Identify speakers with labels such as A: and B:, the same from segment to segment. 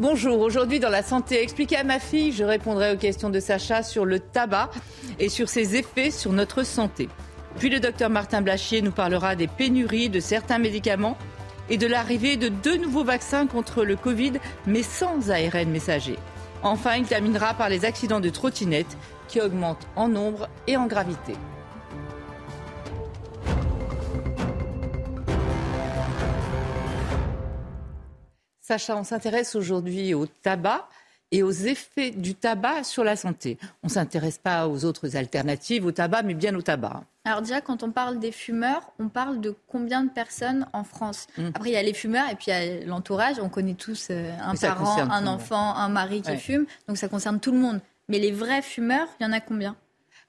A: Bonjour, aujourd'hui dans la santé expliquée à ma fille, je répondrai aux questions de Sacha sur le tabac et sur ses effets sur notre santé. Puis le docteur Martin Blachier nous parlera des pénuries de certains médicaments et de l'arrivée de deux nouveaux vaccins contre le Covid, mais sans ARN messager. Enfin, il terminera par les accidents de trottinette qui augmentent en nombre et en gravité. Sacha, on s'intéresse aujourd'hui au tabac et aux effets du tabac sur la santé. On ne s'intéresse pas aux autres alternatives au tabac, mais bien au tabac.
B: Alors déjà, quand on parle des fumeurs, on parle de combien de personnes en France? Mmh. Après, il y a les fumeurs et puis il y a l'entourage. On connaît tous euh, un parent, un enfant, un mari qui fume. Donc ça concerne tout le monde. Mais les vrais fumeurs, il y en a combien?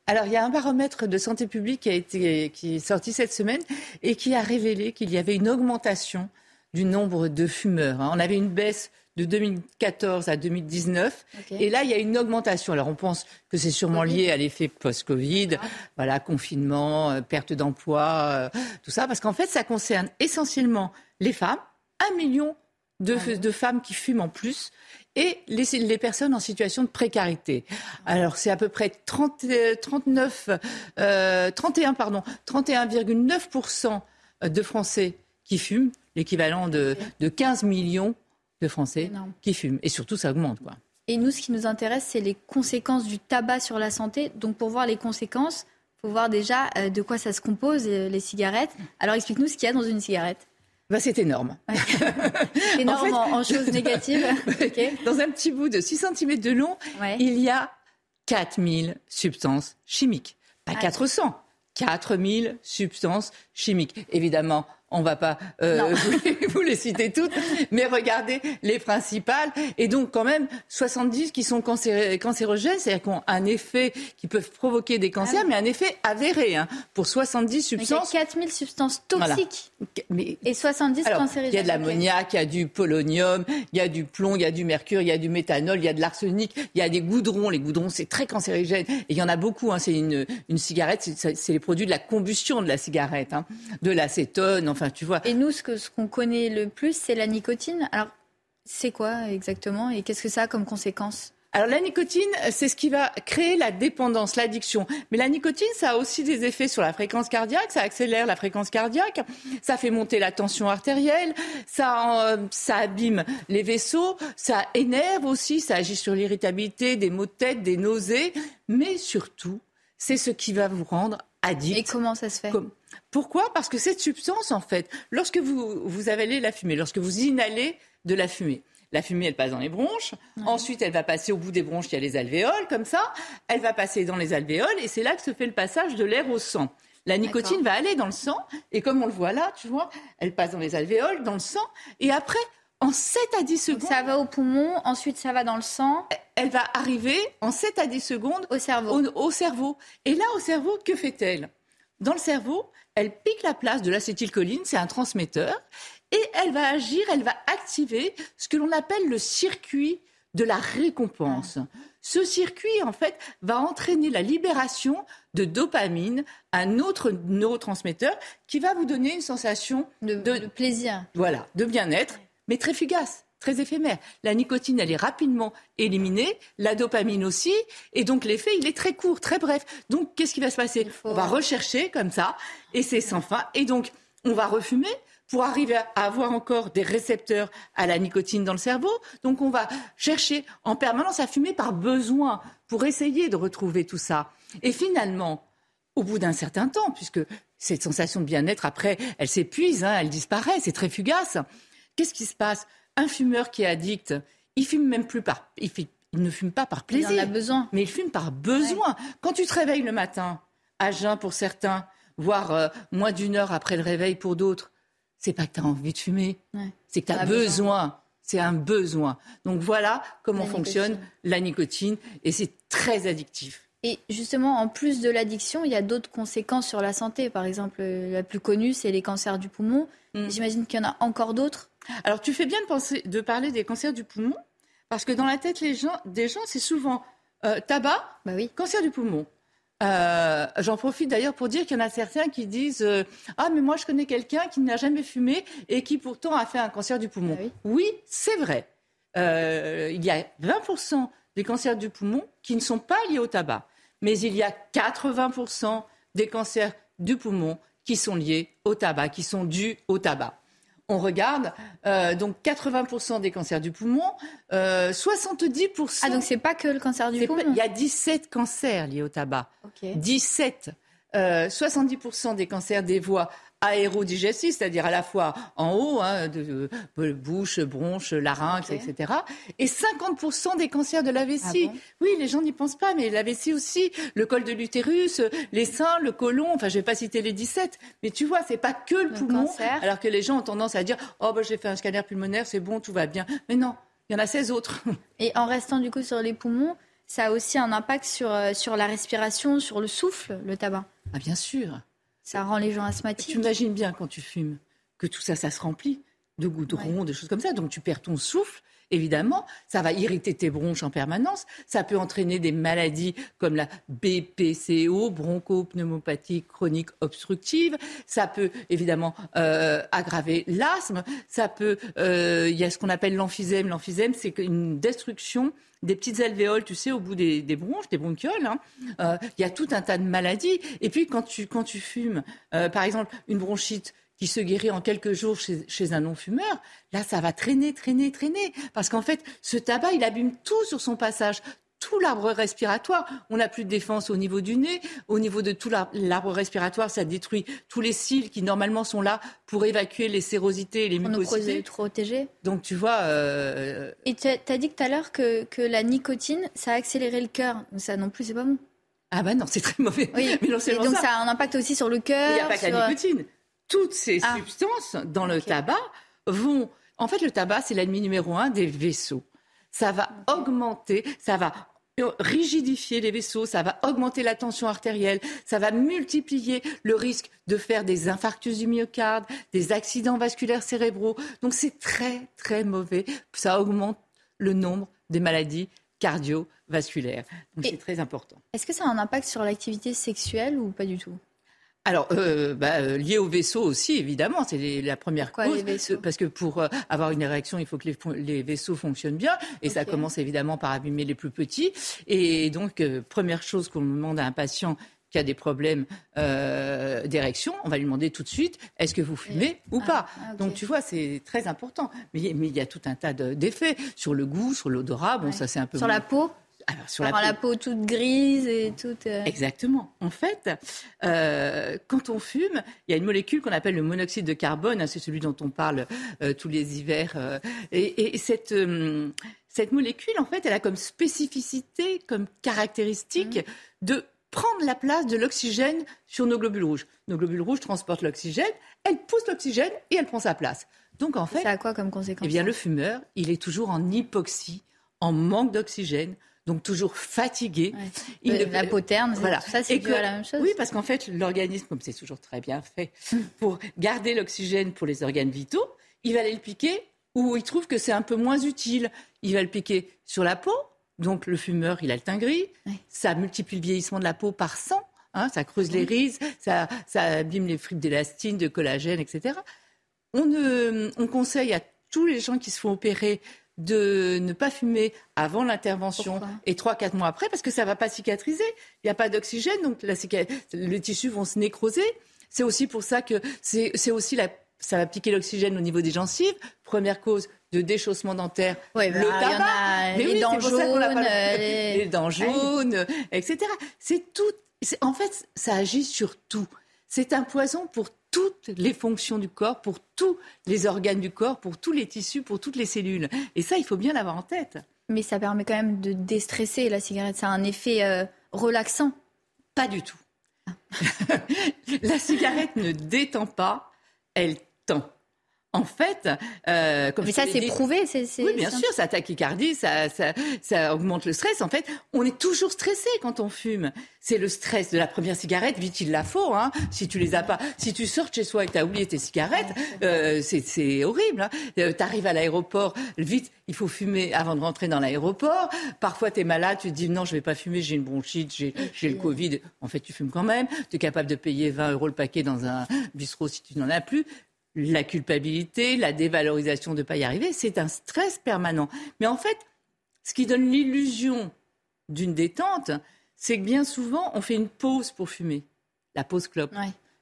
A: Alors, il y a un baromètre de santé publique qui, a été, qui est sorti cette semaine et qui a révélé qu'il y avait une augmentation du nombre de fumeurs. Hein. On avait une baisse de 2014 à 2019. Et là, il y a une augmentation. Alors, on pense que c'est sûrement lié à l'effet post-Covid, ah. voilà, confinement, euh, perte d'emploi, euh, tout ça, parce qu'en fait, ça concerne essentiellement les femmes, un million de, ah femmes qui fument en plus, et les, les, personnes en situation de précarité. Alors, c'est à peu près 30, 39, euh, 31, pardon, 31,9% de Français qui fument l'équivalent de, de 15 millions de Français qui fument. Et surtout, ça augmente. Quoi.
B: Et nous, ce qui nous intéresse, c'est les conséquences du tabac sur la santé. Donc, pour voir les conséquences, il faut voir déjà euh, de quoi ça se compose, euh, les cigarettes. Alors, explique-nous ce qu'il y a dans une cigarette.
A: Bah, c'est énorme.
B: énorme en, choses négatives.
A: Dans un petit bout de 6 cm de long, il y a 4000 substances chimiques. Pas 400, 4000 substances chimiques. Évidemment, on ne va pas euh, vous, les citer toutes, mais regardez les principales. Et donc, quand même, 70 qui sont cancérogènes, c'est-à-dire qui ont un effet, qui peuvent provoquer des cancers, ah mais un effet avéré hein, pour 70 substances.
B: il y a 4000 substances toxiques mais, et 70 cancérigènes.
A: Il y a de l'ammoniac, il y a du polonium, il y a du plomb, il y a du mercure, il y a du méthanol, il y a de l'arsenic, il y a des goudrons. Les goudrons, c'est très cancérigène. Et il y en a beaucoup. Hein. C'est une, une cigarette, c'est les produits de la combustion de la cigarette, hein. de l'acétone, tu vois.
B: Et nous, ce qu'on ce qu'on connaît le plus, c'est la nicotine. Alors, c'est quoi exactement et qu'est-ce que ça a comme conséquence?
A: Alors la nicotine, c'est ce qui va créer la dépendance, l'addiction. Mais la nicotine, ça a aussi des effets sur la fréquence cardiaque, ça accélère la fréquence cardiaque, ça fait monter la tension artérielle, ça, euh, ça abîme les vaisseaux, ça énerve aussi, ça agit sur l'irritabilité, des maux de tête, des nausées, mais surtout, c'est ce qui va vous rendre addict.
B: Et comment ça se fait
A: pourquoi? Parce que cette substance, en fait, lorsque vous, vous avalez la fumée, lorsque vous inhalez de la fumée, la fumée, elle passe dans les bronches. Ensuite, elle va passer au bout des bronches, il y a les alvéoles, comme ça. Elle va passer dans les alvéoles et c'est là que se fait le passage de l'air au sang. La nicotine va aller dans le sang et comme on le voit là, tu vois, elle passe dans les alvéoles, dans le sang et après, en 7 à 10 secondes.
B: ça va au poumon, ensuite ça va dans le sang.
A: Elle va arriver en 7 à 10 secondes
B: au cerveau.
A: au cerveau. Et là, au cerveau, que fait-elle? Dans le cerveau, elle pique la place de l'acétylcholine, c'est un transmetteur, et elle va agir, elle va activer ce que l'on appelle le circuit de la récompense. Ce circuit, en fait, va entraîner la libération de dopamine, un autre neurotransmetteur qui va vous donner une sensation
B: de, de plaisir.
A: Voilà, de bien-être, mais très fugace très éphémère. La nicotine, elle est rapidement éliminée, la dopamine aussi, et donc l'effet, il est très court, très bref. Donc, qu'est-ce qui va se passer? On va rechercher comme ça, et c'est sans fin. Et donc, on va refumer pour arriver à avoir encore des récepteurs à la nicotine dans le cerveau. Donc, on va chercher en permanence à fumer par besoin pour essayer de retrouver tout ça. Et finalement, au bout d'un certain temps, puisque cette sensation de bien-être, après, elle s'épuise, hein, elle disparaît, c'est très fugace. Qu'est-ce qui se passe? Un fumeur qui est addict, il fume même plus par, il, ne fume pas par plaisir.
B: Il en a besoin.
A: Mais il fume par besoin. Quand tu te réveilles le matin, à jeun pour certains, voire euh, moins d'une heure après le réveil pour d'autres, c'est pas que tu as envie de fumer, c'est que tu as besoin. C'est un besoin. Donc voilà comment fonctionne la nicotine et c'est très addictif.
B: Et justement, en plus de l'addiction, il y a d'autres conséquences sur la santé. Par exemple, la plus connue, c'est les cancers du poumon. Mm. J'imagine qu'il y en a encore d'autres.
A: Alors, tu fais bien de, penser, de parler des cancers du poumon, parce que dans la tête les gens, des gens, c'est souvent euh, tabac, bah oui. cancer du poumon. Euh, j'en profite d'ailleurs pour dire qu'il y en a certains qui disent euh, Ah, mais moi je connais quelqu'un qui n'a jamais fumé et qui pourtant a fait un cancer du poumon. Bah oui, c'est vrai. il y a 20% des cancers du poumon qui ne sont pas liés au tabac. Mais il y a 80% des cancers du poumon qui sont liés au tabac, qui sont dus au tabac on regarde, euh, donc 80% des cancers du poumon, 70%.
B: Ah, donc c'est pas que le cancer du poumon
A: Il y a 17 cancers liés au tabac. 17. 70% des cancers des voies aérodigestif, c'est-à-dire à la fois en haut, hein, de, bouche, bronche, larynx, etc. Et 50% des cancers de la vessie. Ah oui, les gens n'y pensent pas, mais la vessie aussi, le col de l'utérus, les seins, le côlon, enfin je vais pas citer les 17, mais tu vois, c'est pas que le, poumon, alors que les gens ont tendance à dire, oh ben j'ai fait un scanner pulmonaire, c'est bon, tout va bien. Mais non, il y en a 16 autres.
B: Et en restant du coup sur les poumons, ça a aussi un impact sur, euh, sur la respiration, sur le souffle, le tabac.
A: Ah bien sûr.
B: Ça rend les gens asthmatiques.
A: Tu imagines bien quand tu fumes que tout ça, ça se remplit de goudron, de choses comme ça. Donc tu perds ton souffle. Évidemment, ça va irriter tes bronches en permanence. Ça peut entraîner des maladies comme la BPCO, bronchopneumopathie chronique obstructive. Ça peut évidemment euh, aggraver l'asthme. Ça peut, euh, il y a ce qu'on appelle l'emphysème. L'emphysème, c'est une destruction des petites alvéoles, tu sais, au bout des, bronches, des bronchioles. Hein. Euh, il y a tout un tas de maladies. Et puis, quand tu, quand tu fumes, par exemple, une bronchite qui se guérit en quelques jours chez, chez un non-fumeur, là, ça va traîner, traîner, traîner. Parce qu'en fait, ce tabac, il abîme tout sur son passage tout l'arbre respiratoire. On n'a plus de défense au niveau du nez, au niveau de tout l'arbre respiratoire, ça détruit tous les cils qui normalement sont là pour évacuer les sérosités et les mucosités.
B: protégées.
A: Donc tu vois. Euh...
B: Et tu as, dit tout à l'heure que, que la nicotine, ça a accéléré le cœur. Ça non plus, c'est pas bon.
A: Ah bah non, c'est très mauvais.
B: Oui. Mais non, et donc ça. a un impact aussi sur le cœur. Il
A: n'y a pas que la nicotine. Toutes ces ah. substances dans le tabac vont. En fait, le tabac, c'est l'ennemi numéro un des vaisseaux ça va augmenter, ça va rigidifier les vaisseaux, ça va augmenter la tension artérielle, ça va multiplier le risque de faire des infarctus du myocarde, des accidents vasculaires cérébraux. Donc c'est très très mauvais. Ça augmente le nombre des maladies cardiovasculaires. Donc c'est très important.
B: Est-ce que ça a un impact sur l'activité sexuelle ou pas du tout?
A: Alors, euh, bah, euh, lié au vaisseau aussi, évidemment, c'est la première cause. parce que pour euh, avoir une érection, il faut que les, vaisseaux fonctionnent bien. Et ça commence évidemment par abîmer les plus petits. Et donc, première chose qu'on demande à un patient qui a des problèmes d'érection, on va lui demander tout de suite est-ce que vous fumez ou ah, pas? ah, Donc tu vois, c'est très important. Mais, il y a tout un tas d'effets sur le goût, sur l'odorat. Bon, ça c'est un peu
B: sur la peau? Sur la peau. toute grise et toute. Euh,
A: Exactement. En fait, euh, quand on fume, il y a une molécule qu'on appelle le monoxyde de carbone. Hein, c'est celui dont on parle euh, tous les hivers. et, cette, cette molécule, en fait, elle a comme spécificité, comme caractéristique mmh. de prendre la place de l'oxygène sur nos globules rouges. Nos globules rouges transportent l'oxygène, elle pousse l'oxygène et elle prend sa place. Donc en fait,
B: ça a quoi comme conséquence
A: Eh bien, le fumeur, il est toujours en hypoxie, en manque d'oxygène, donc toujours fatigué.
B: Il euh, la peau terne, voilà. ça c'est la même chose.
A: Oui, parce qu'en fait, l'organisme, comme c'est toujours très bien fait, pour garder l'oxygène pour les organes vitaux, il va aller le piquer où il trouve que c'est un peu moins utile. Il va le piquer sur la peau, donc le fumeur, il a le teint gris, ça multiplie le vieillissement de la peau par 100, hein, ça creuse les rides, ça, ça abîme les fibres d'élastine, de collagène, etc. On, on conseille à tous les gens qui se font opérer de ne pas fumer avant l'intervention et 3-4 mois après parce que ça ne va pas cicatriser. Il n'y a pas d'oxygène, donc la les tissus vont se nécroser. C'est aussi pour ça que c'est aussi la, ça va piquer l'oxygène au niveau des gencives. Première cause de déchaussement dentaire,
B: le tabac, les, dents jaunes,
A: les... dents jaunes, etc. C'est tout. En fait, ça agit sur tout. C'est un poison pour toutes les fonctions du corps, pour tous les organes du corps, pour tous les tissus, pour toutes les cellules. Et ça, il faut bien l'avoir en tête.
B: Mais ça permet quand même de déstresser la cigarette. Ça a un effet euh, relaxant.
A: Pas du tout. Ah. la cigarette ne détend pas, elle tend. En fait,
B: euh, comme mais ça c'est prouvé, c'est
A: oui bien sûr, ça tachycardie, ça, ça, ça augmente le stress. En fait, on est toujours stressé quand on fume. C'est le stress de la première cigarette, vite il la faut. Hein, si tu les as pas, si tu sors de chez soi et que tu as oublié tes cigarettes, euh, c'est horrible. Hein. Euh, tu arrives à l'aéroport, vite il faut fumer avant de rentrer dans l'aéroport. Parfois tu es malade, tu te dis non je vais pas fumer, j'ai une bronchite, j'ai le Covid. En fait tu fumes quand même. Tu es capable de payer 20 euros le paquet dans un bistrot si tu n'en as plus la culpabilité, la dévalorisation de ne pas y arriver, c'est un stress permanent. Mais en fait, ce qui donne l'illusion d'une détente, c'est que bien souvent, on fait une pause pour fumer, la pause clope.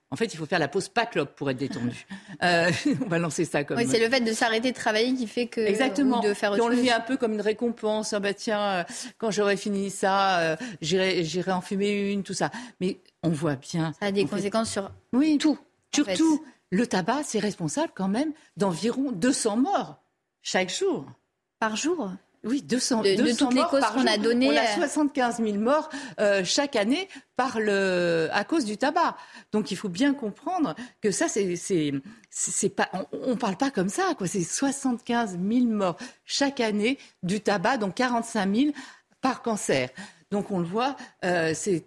A: En fait, il faut faire la pause pas clope pour être détendu. Euh, on va lancer ça comme.
B: Oui, c'est le fait de s'arrêter de travailler qui fait que.
A: Exactement.
B: de faire autre
A: on le vit un peu comme une récompense. Ah bah tiens, euh, quand j'aurai fini ça, euh, j'irai, en fumer une, tout ça. Mais on voit bien.
B: Ça a des conséquences sur oui, tout.
A: Surtout, le tabac, c'est responsable quand même d'environ 200 morts chaque jour.
B: Par jour?
A: Oui, 200,
B: de, 200 toutes les causes qu'on a données.
A: On a 75 000 morts euh, chaque année par le, à cause du tabac. Donc il faut bien comprendre que ça, c'est, c'est, pas, on ne parle pas comme ça. Quoi. C'est 75 000 morts chaque année du tabac, donc 45 000 par cancer. Donc on le voit, euh, c'est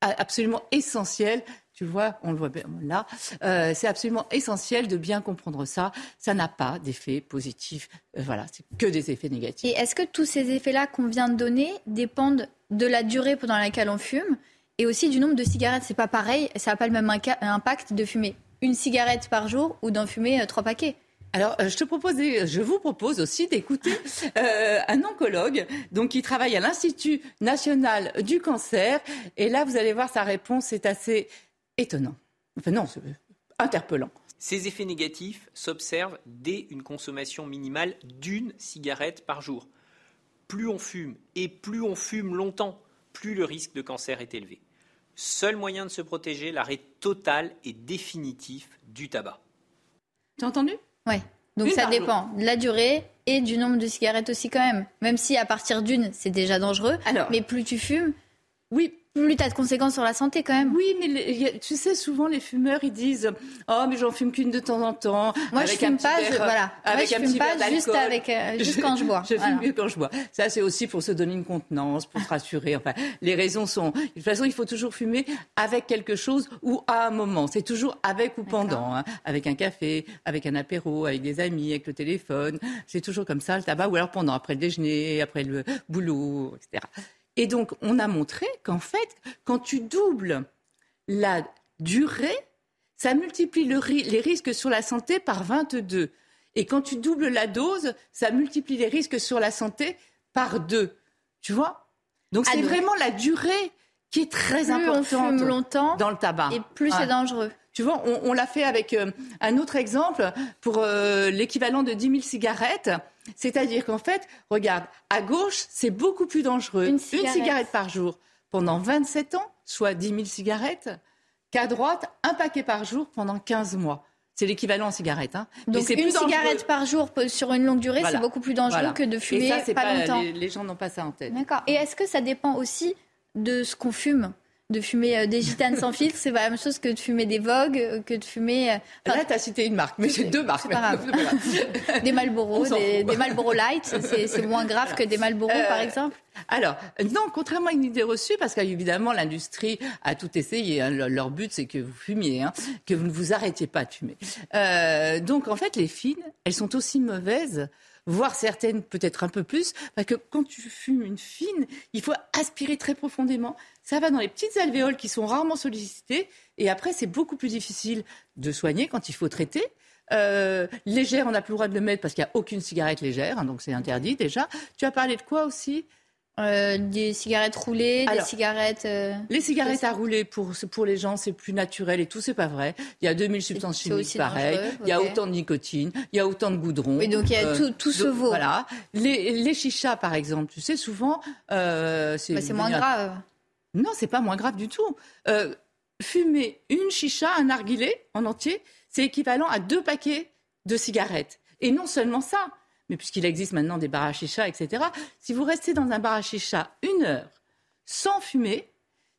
A: absolument essentiel tu vois, on le voit bien là. Euh, c'est absolument essentiel de bien comprendre ça. Ça n'a pas d'effet positif. Euh, voilà, c'est que des effets négatifs.
B: Et est-ce que tous ces effets-là qu'on vient de donner dépendent de la durée pendant laquelle on fume et aussi du nombre de cigarettes? C'est pas pareil. Ça n'a pas le même impact de fumer une cigarette par jour ou d'en fumer euh, trois paquets.
A: Alors, je te propose, je vous propose aussi d'écouter un oncologue, donc qui travaille à l'Institut national du cancer. Et là, vous allez voir, sa réponse est assez étonnant. Enfin non, c'est interpellant.
C: Ces effets négatifs s'observent dès une consommation minimale d'une cigarette par jour. Plus on fume et plus on fume longtemps, plus le risque de cancer est élevé. Seul moyen de se protéger, l'arrêt total et définitif du tabac.
A: T'as entendu?
B: Oui. Donc ça dépend de la durée et du nombre de cigarettes aussi quand même. Même si à partir d'une, c'est déjà dangereux. Alors, mais plus tu fumes,
A: oui,
B: plus t'as de conséquences sur la santé quand même.
A: Oui, mais tu sais, souvent les fumeurs ils disent Oh, mais j'en fume qu'une de temps en temps.
B: Moi, je fume pas, voilà. Avec Moi, je fume pas juste, avec, euh, juste quand je bois.
A: je fume mieux quand je bois. Ça, c'est aussi pour se donner une contenance, pour se rassurer. Enfin, les raisons sont. De toute façon, il faut toujours fumer avec quelque chose ou à un moment. C'est toujours avec ou pendant. Hein. Avec un café, avec un apéro, avec des amis, avec le téléphone. C'est toujours comme ça, le tabac, ou alors pendant, après le déjeuner, après le boulot, etc. Et donc, on a montré qu'en fait, quand tu doubles la durée, ça multiplie les risques sur la santé par 22. Et quand tu doubles la dose, ça multiplie les risques sur la santé par 2. Tu vois? Donc, c'est vraiment la durée qui est très importante
B: longtemps
A: dans le tabac.
B: Et plus c'est dangereux.
A: Tu vois, on, l'a fait avec euh, un autre exemple pour euh, l'équivalent de 10 000 cigarettes. C'est-à-dire qu'en fait, regarde, à gauche, c'est beaucoup plus dangereux. Une cigarette. par jour pendant 27 ans, soit 10 000 cigarettes, qu'à droite, un paquet par jour pendant 15 mois. C'est l'équivalent en cigarette. Hein.
B: Donc une cigarette par jour sur une longue durée, c'est beaucoup plus dangereux que de fumer ça, pas, longtemps.
A: les, gens n'ont pas ça en tête.
B: D'accord. Et est-ce que ça dépend aussi de ce qu'on fume? De fumer euh, des gitanes sans filtre, c'est pas la même chose que de fumer des Vogue, euh, que de fumer.
A: Euh, Là, tu as cité une marque, mais c'est deux marques.
B: des Marlboro, des, des, Marlboro Light, c'est moins grave que des Marlboro, par exemple
A: alors, non, contrairement à une idée reçue, parce qu'évidemment, l'industrie a tout essayé. Hein. leur but, c'est que vous fumiez, hein, que vous ne vous arrêtiez pas de fumer. donc, en fait, les fines, elles sont aussi mauvaises voire certaines peut-être un peu plus, parce que quand tu fumes une fine, il faut aspirer très profondément. Ça va dans les petites alvéoles qui sont rarement sollicitées, et après c'est beaucoup plus difficile de soigner quand il faut traiter. Euh, légère, on n'a plus le droit de le mettre parce qu'il n'y a aucune cigarette légère, hein, donc c'est interdit déjà. Tu as parlé de quoi aussi?
B: Euh, des cigarettes roulées, des cigarettes. Euh,
A: les cigarettes à rouler pour pour les gens c'est plus naturel et tout c'est pas vrai. Il y a 2000 substances chimiques pareil. Il y a autant de nicotine, il y a autant de goudron.
B: Oui donc il y a tout, tout se vaut.
A: Voilà. Les, les chichas par exemple, tu sais souvent
B: euh, c'est. Bah, c'est moins grave.
A: Non c'est pas moins grave du tout. fumer une chicha, un narguilé en entier, c'est équivalent à deux paquets de cigarettes. Et non seulement ça, mais puisqu'il existe maintenant des bar etc., si vous restez dans un bar une heure sans fumer,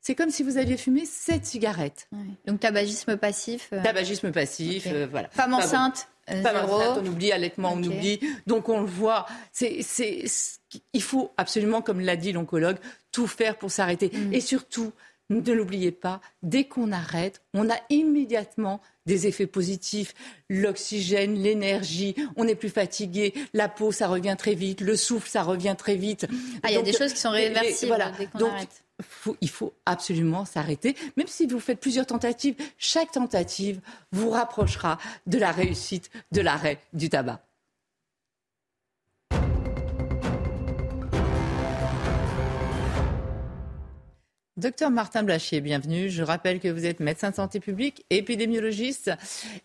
A: c'est comme si vous aviez fumé sept cigarettes.
B: Donc tabagisme passif.
A: Euh, tabagisme passif, euh, voilà.
B: Femme enceinte,
A: on oublie, allaitement, on oublie. Donc on le voit. C'est, c'est, il faut absolument, comme l'a dit l'oncologue, tout faire pour s'arrêter. Mm. Et surtout, ne l'oubliez pas, dès qu'on arrête, on a immédiatement des effets positifs. L'oxygène, l'énergie, on n'est plus fatigué, la peau, ça revient très vite, le souffle, ça revient très vite.
B: Ah, il y a des choses qui sont réversibles voilà. dès qu'on arrête.
A: il faut absolument s'arrêter, même si vous faites plusieurs tentatives. Chaque tentative vous rapprochera de la réussite de l'arrêt du tabac. Docteur Martin Blachier, bienvenue. Je rappelle que vous êtes médecin de santé publique, épidémiologiste.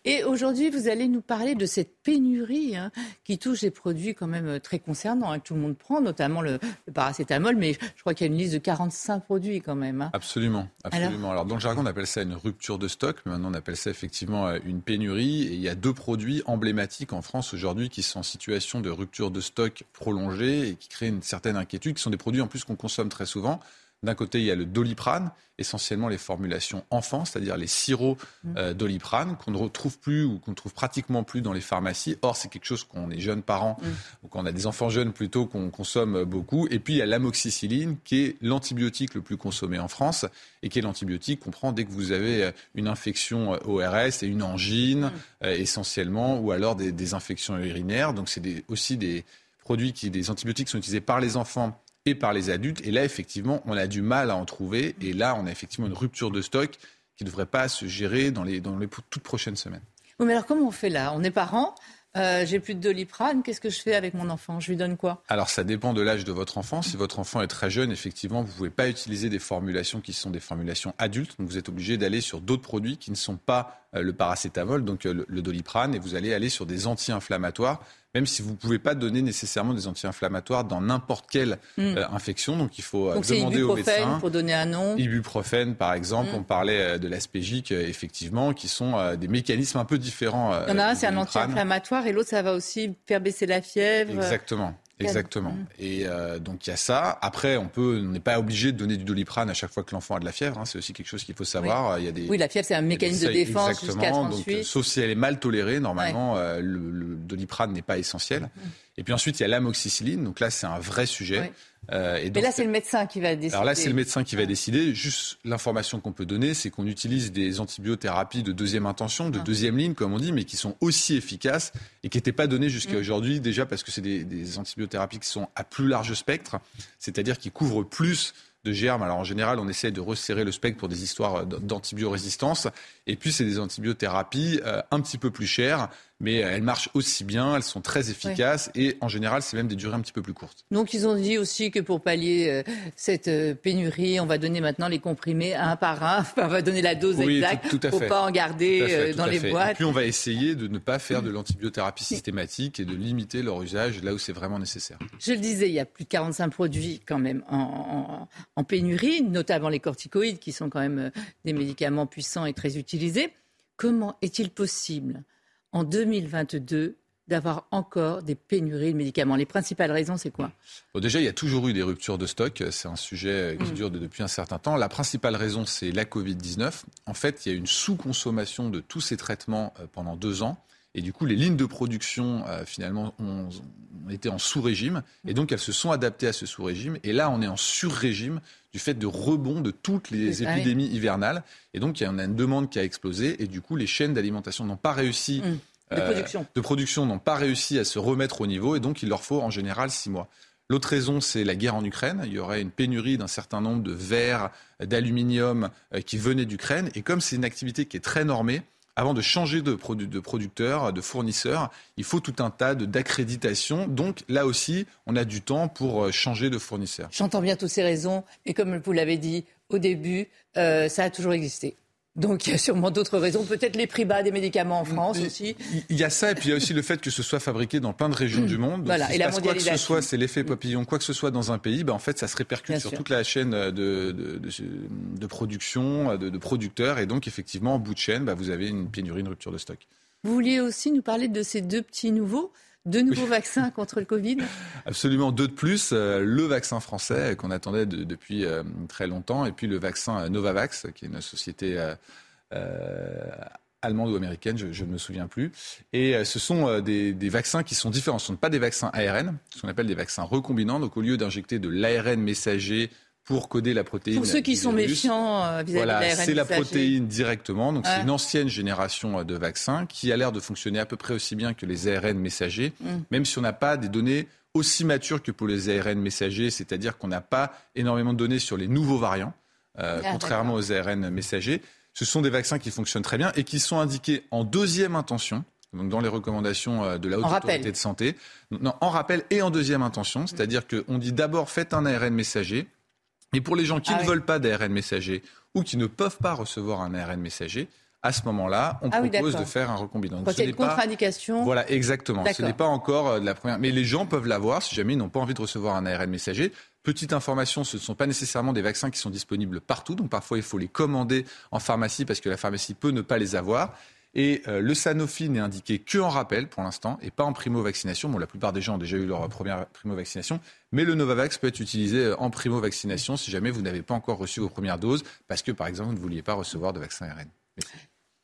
A: Et aujourd'hui, vous allez nous parler de cette pénurie hein, qui touche des produits quand même très concernants, hein, que tout le monde prend, notamment le, paracétamol. Mais je crois qu'il y a une liste de 45 produits quand même. Hein.
D: Absolument. absolument. Alors, dans le jargon, on appelle ça une rupture de stock. Mais maintenant, on appelle ça effectivement euh, une pénurie. Et il y a deux produits emblématiques en France aujourd'hui qui sont en situation de rupture de stock prolongée et qui créent une certaine inquiétude, qui sont des produits en plus qu'on consomme très souvent. D'un côté, il y a le doliprane, essentiellement les formulations enfants, c'est-à-dire les sirops mmh. euh, doliprane qu'on ne retrouve plus ou qu'on ne trouve pratiquement plus dans les pharmacies. Or, c'est quelque chose qu'on est jeunes parents mmh. ou qu'on a des enfants jeunes plutôt qu'on consomme beaucoup. Et puis, il y a l'amoxicilline qui est l'antibiotique le plus consommé en France et qui est l'antibiotique qu'on prend dès que vous avez euh, une infection euh, ORS et une angine mmh. essentiellement ou alors des, infections urinaires. Donc, c'est aussi des produits qui, des antibiotiques qui sont utilisés par les enfants et par les adultes. Et là, effectivement, on a du mal à en trouver. Et là, on a effectivement une rupture de stock qui ne devrait pas se gérer dans les, dans les toutes prochaines semaines.
A: Oui, mais alors comment on fait là? On est parents euh, j'ai plus de doliprane, qu'est-ce que je fais avec mon enfant? Je lui donne quoi?
D: Alors ça dépend de l'âge de votre enfant. Si votre enfant est très jeune, effectivement, vous ne pouvez pas utiliser des formulations qui sont des formulations adultes. Donc vous êtes obligé d'aller sur d'autres produits qui ne sont pas euh, le paracétamol, donc euh, le, doliprane, et vous allez aller sur des anti-inflammatoires même si vous ne pouvez pas donner nécessairement des anti-inflammatoires dans n'importe quelle hmm. infection. Donc il faut demander au médecin.
A: pour donner un nom.
D: Ibuprofène, par exemple. Hmm. On parlait de l'aspégique, effectivement, qui sont des mécanismes un peu différents.
A: Il y en a un, c'est un anti-inflammatoire, et l'autre, ça va aussi faire baisser la fièvre.
D: Exactement. Exactement. Mm. Et euh, donc il y a ça. Après, on peut, on n'est pas obligé de donner du doliprane à chaque fois que l'enfant a de la fièvre. Hein. C'est aussi quelque chose qu'il faut savoir.
A: Oui.
D: Il y a des,
A: oui, la fièvre, c'est un mécanisme de défense jusqu'à 38. Donc,
D: sauf si elle est mal tolérée, normalement, euh, le, doliprane n'est pas essentiel. Mm. Et puis ensuite, il y a l'amoxicilline. Donc là, c'est un vrai sujet.
A: Euh, et Mais là, c'est le médecin qui va décider.
D: Alors là, c'est le médecin qui va décider. Juste l'information qu'on peut donner, c'est qu'on utilise des antibiothérapies de deuxième intention, de ah. deuxième ligne, comme on dit, mais qui sont aussi efficaces et qui n'étaient pas données jusqu'à mm. aujourd'hui, déjà parce que c'est des, des antibiothérapies qui sont à plus large spectre, c'est-à-dire qui couvrent plus de germes. Alors en général, on essaie de resserrer le spectre pour des histoires d'antibiorésistance. Et puis, c'est des antibiothérapies euh, un petit peu plus chères, mais elles marchent aussi bien, elles sont très efficaces et en général, c'est même des durées un petit peu plus courtes.
A: Donc, ils ont dit aussi que pour pallier euh, cette euh, pénurie, on va donner maintenant les comprimés un par un, on va donner la dose exacte
D: tout,
A: pour pas en garder dans les boîtes. Et
D: puis, on va essayer de ne pas faire de l'antibiothérapie systématique et de limiter leur usage là où c'est vraiment nécessaire.
A: Je le disais, il y a plus de 45 produits quand même en, en pénurie, notamment les corticoïdes qui sont quand même des médicaments puissants et très utilisés Comment est-il possible en 2022 d'avoir encore des pénuries de médicaments Les principales raisons, c'est quoi?
D: Déjà, il y a toujours eu des ruptures de stock. C'est un sujet qui mm. dure depuis un certain temps. La principale raison, c'est la Covid-19. En fait, il y a une sous-consommation de tous ces traitements euh, pendant deux ans. Et du coup, les lignes de production, euh, finalement, ont, été en sous-régime. Et donc, elles se sont adaptées à ce sous-régime. Et là, on est en sur-régime du fait de rebond de toutes les ah épidémies hivernales. Et donc, il y a une demande qui a explosé. Et du coup, les chaînes d'alimentation n'ont pas réussi.
A: Mmh.
D: Euh, de production n'ont pas réussi à se remettre au niveau. Et donc, il leur faut en général six mois. L'autre raison, c'est la guerre en Ukraine. Il y aurait une pénurie d'un certain nombre de verres, d'aluminium euh, qui venaient d'Ukraine. Et comme c'est une activité qui est très normée, avant de changer de, de producteur, de fournisseur, il faut tout un tas d'accréditations. Donc là aussi, on a du temps pour euh, changer de fournisseur.
A: J'entends bien toutes ces raisons. Et comme vous l'avez dit au début, euh, ça a toujours existé. Donc il y a sûrement d'autres raisons, peut-être les prix bas des médicaments en France aussi.
D: Il y a ça, et puis il y a aussi le fait que ce soit fabriqué dans plein de régions du monde.
A: voilà, et la
D: Quoi que ce soit, c'est l'effet papillon. Quoi que ce soit dans un pays, ben, en fait, ça se répercute sur toute la chaîne de, de, de, production, de, producteurs, et donc effectivement, en bout de chaîne, ben, vous avez une pénurie, une rupture de stock.
A: Vous vouliez aussi nous parler de ces deux petits nouveaux deux nouveaux vaccins contre le Covid
D: Absolument, deux de plus. Euh, le vaccin français qu'on attendait depuis euh, très longtemps, et puis le vaccin Novavax, qui est une société euh, allemande ou américaine, je, ne me souviens plus. Et ce sont des, vaccins qui sont différents. Ce ne sont pas des vaccins ARN, ce qu'on appelle des vaccins recombinants. Donc au lieu d'injecter de l'ARN messager pour coder la protéine.
A: Pour ceux qui sont méfiants vis-à-vis de l'ARN
D: c'est la protéine directement. Donc c'est une ancienne génération de vaccins qui a l'air de fonctionner à peu près aussi bien que les ARN messagers, mm. même si on n'a pas des données aussi matures que pour les ARN messagers, c'est-à-dire qu'on n'a pas énormément de données sur les nouveaux variants, euh, ah, contrairement aux ARN messagers. Ce sont des vaccins qui fonctionnent très bien et qui sont indiqués en deuxième intention, donc dans les recommandations euh, de la Haute Autorité de Santé. Non, en rappel et en deuxième intention, c'est-à-dire qu'on dit d'abord faites un ARN messager, et pour les gens qui ah ne veulent pas d'ARN messager ou qui ne peuvent pas recevoir un ARN messager, à ce moment-là, on ah propose de faire un recombinant.
A: Quand il y a une contre-indication.
D: Voilà, exactement. Ce n'est pas encore euh, de la première. Mais les gens peuvent l'avoir si jamais ils n'ont pas envie de recevoir un ARN messager. Petite information, ce ne sont pas nécessairement des vaccins qui sont disponibles partout. Donc parfois, il faut les commander en pharmacie parce que la pharmacie peut ne pas les avoir. Et euh, le Sanofi n'est indiqué qu'en rappel pour l'instant et pas en primo-vaccination. Bon, la plupart des gens ont déjà eu leur première primo-vaccination. Mais le Novavax peut être utilisé euh, en primo-vaccination si jamais vous n'avez pas encore reçu vos premières doses parce que, par exemple, vous ne vouliez pas recevoir de vaccin ARN.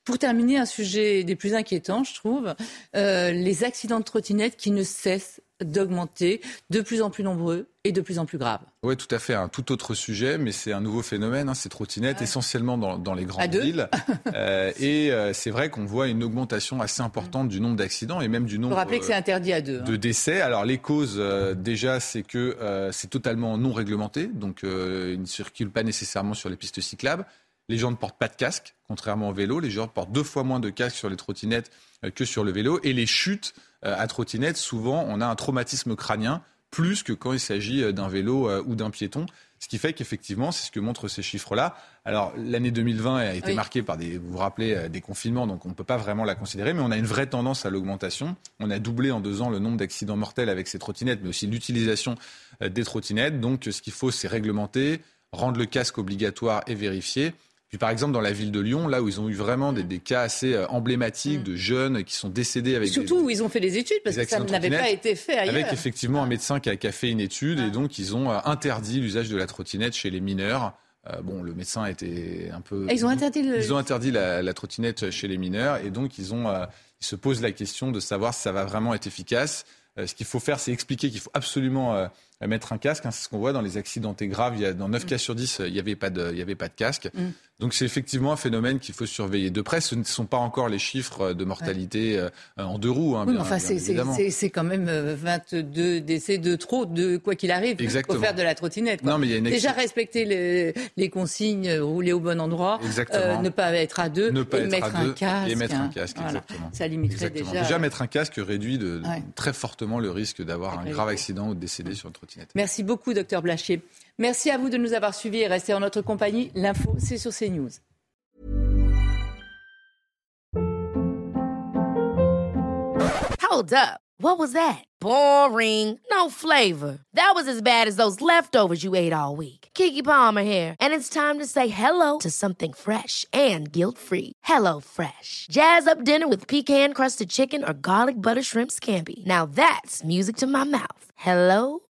A: Pour terminer, un sujet des plus inquiétants, je trouve, euh, les accidents de trottinette qui ne cessent d'augmenter, de plus en plus nombreux et de plus en plus graves.
D: Oui, tout à fait. Un tout autre sujet, mais c'est un nouveau phénomène, hein, ces trottinettes, essentiellement dans, les grandes villes. Euh, et euh, c'est vrai qu'on voit une augmentation assez importante du nombre d'accidents et même du nombre
A: rappeler que c'est interdit à deux,
D: hein. de décès. Alors les causes, déjà, c'est que c'est totalement non réglementé, donc ils ne circulent pas nécessairement sur les pistes cyclables. Les gens ne portent pas de casque, contrairement au vélo. Les gens portent deux fois moins de casque sur les trottinettes euh, que sur le vélo. Et les chutes euh, à trottinette, souvent, on a un traumatisme crânien plus que quand il s'agit euh, d'un vélo ou d'un piéton. Ce qui fait qu'effectivement, c'est ce que montrent ces chiffres-là. Alors, l'année 2020 a été marquée par des, vous vous rappelez, des confinements, donc on ne peut pas vraiment la considérer, mais on a une vraie tendance à l'augmentation. On a doublé en deux ans le nombre d'accidents mortels avec ces trottinettes, mais aussi l'utilisation des trottinettes. Donc, ce qu'il faut, c'est réglementer, rendre le casque obligatoire et vérifier. Puis par exemple dans la ville de Lyon, là où ils ont eu vraiment des, cas assez euh, emblématiques mm. de jeunes qui sont décédés avec
A: surtout où ils ont fait des études parce que ça n'avait pas été fait ailleurs.
D: Avec effectivement un médecin qui a, fait une étude et donc ils ont euh, interdit l'usage de la trottinette chez les mineurs. Euh, bon, le médecin était un peu.
A: ils ont interdit.
D: Ils ont interdit la, trottinette chez les mineurs et donc ils ont. ils se posent la question de savoir si ça va vraiment être efficace. ce qu'il faut faire, c'est expliquer qu'il faut absolument mettre un casque. Hein, c'est ce qu'on voit dans les accidentés graves. Il y a, dans 9 mm. cas sur 10, il n'y avait, pas de, il y avait pas de casque. Mm. Donc c'est effectivement un phénomène qu'il faut surveiller de près. Ce ne sont pas encore les chiffres de mortalité euh, en deux roues. Hein,
A: oui, enfin, c'est quand même 22 euh, décès de trop, de quoi qu'il arrive.
D: Exactement.
A: Faut faire de la trottinette.
D: Non, mais il y a
A: Déjà respecter les, les, consignes, rouler au bon endroit, euh, ne pas être à deux,
D: ne pas
A: et mettre un casque.
D: Et mettre un casque, exactement.
A: Ça limiterait
D: déjà. Déjà mettre un casque réduit de, très fortement le risque d'avoir un grave accident ou de décéder sur une trottinette.
A: Merci beaucoup, docteur Blachier. Merci à vous de nous avoir suivis et restez en notre compagnie. L'info, c'est sur CNews.
E: Hold up. What was that? Boring. No flavor. That was as bad as those leftovers you ate all week. Kiki Palmer here, and it's time to say hello to something fresh and guilt-free. Hello Fresh. Jazz up dinner with pecan-crusted chicken or garlic butter shrimp scampi. Now that's music to my mouth. Hello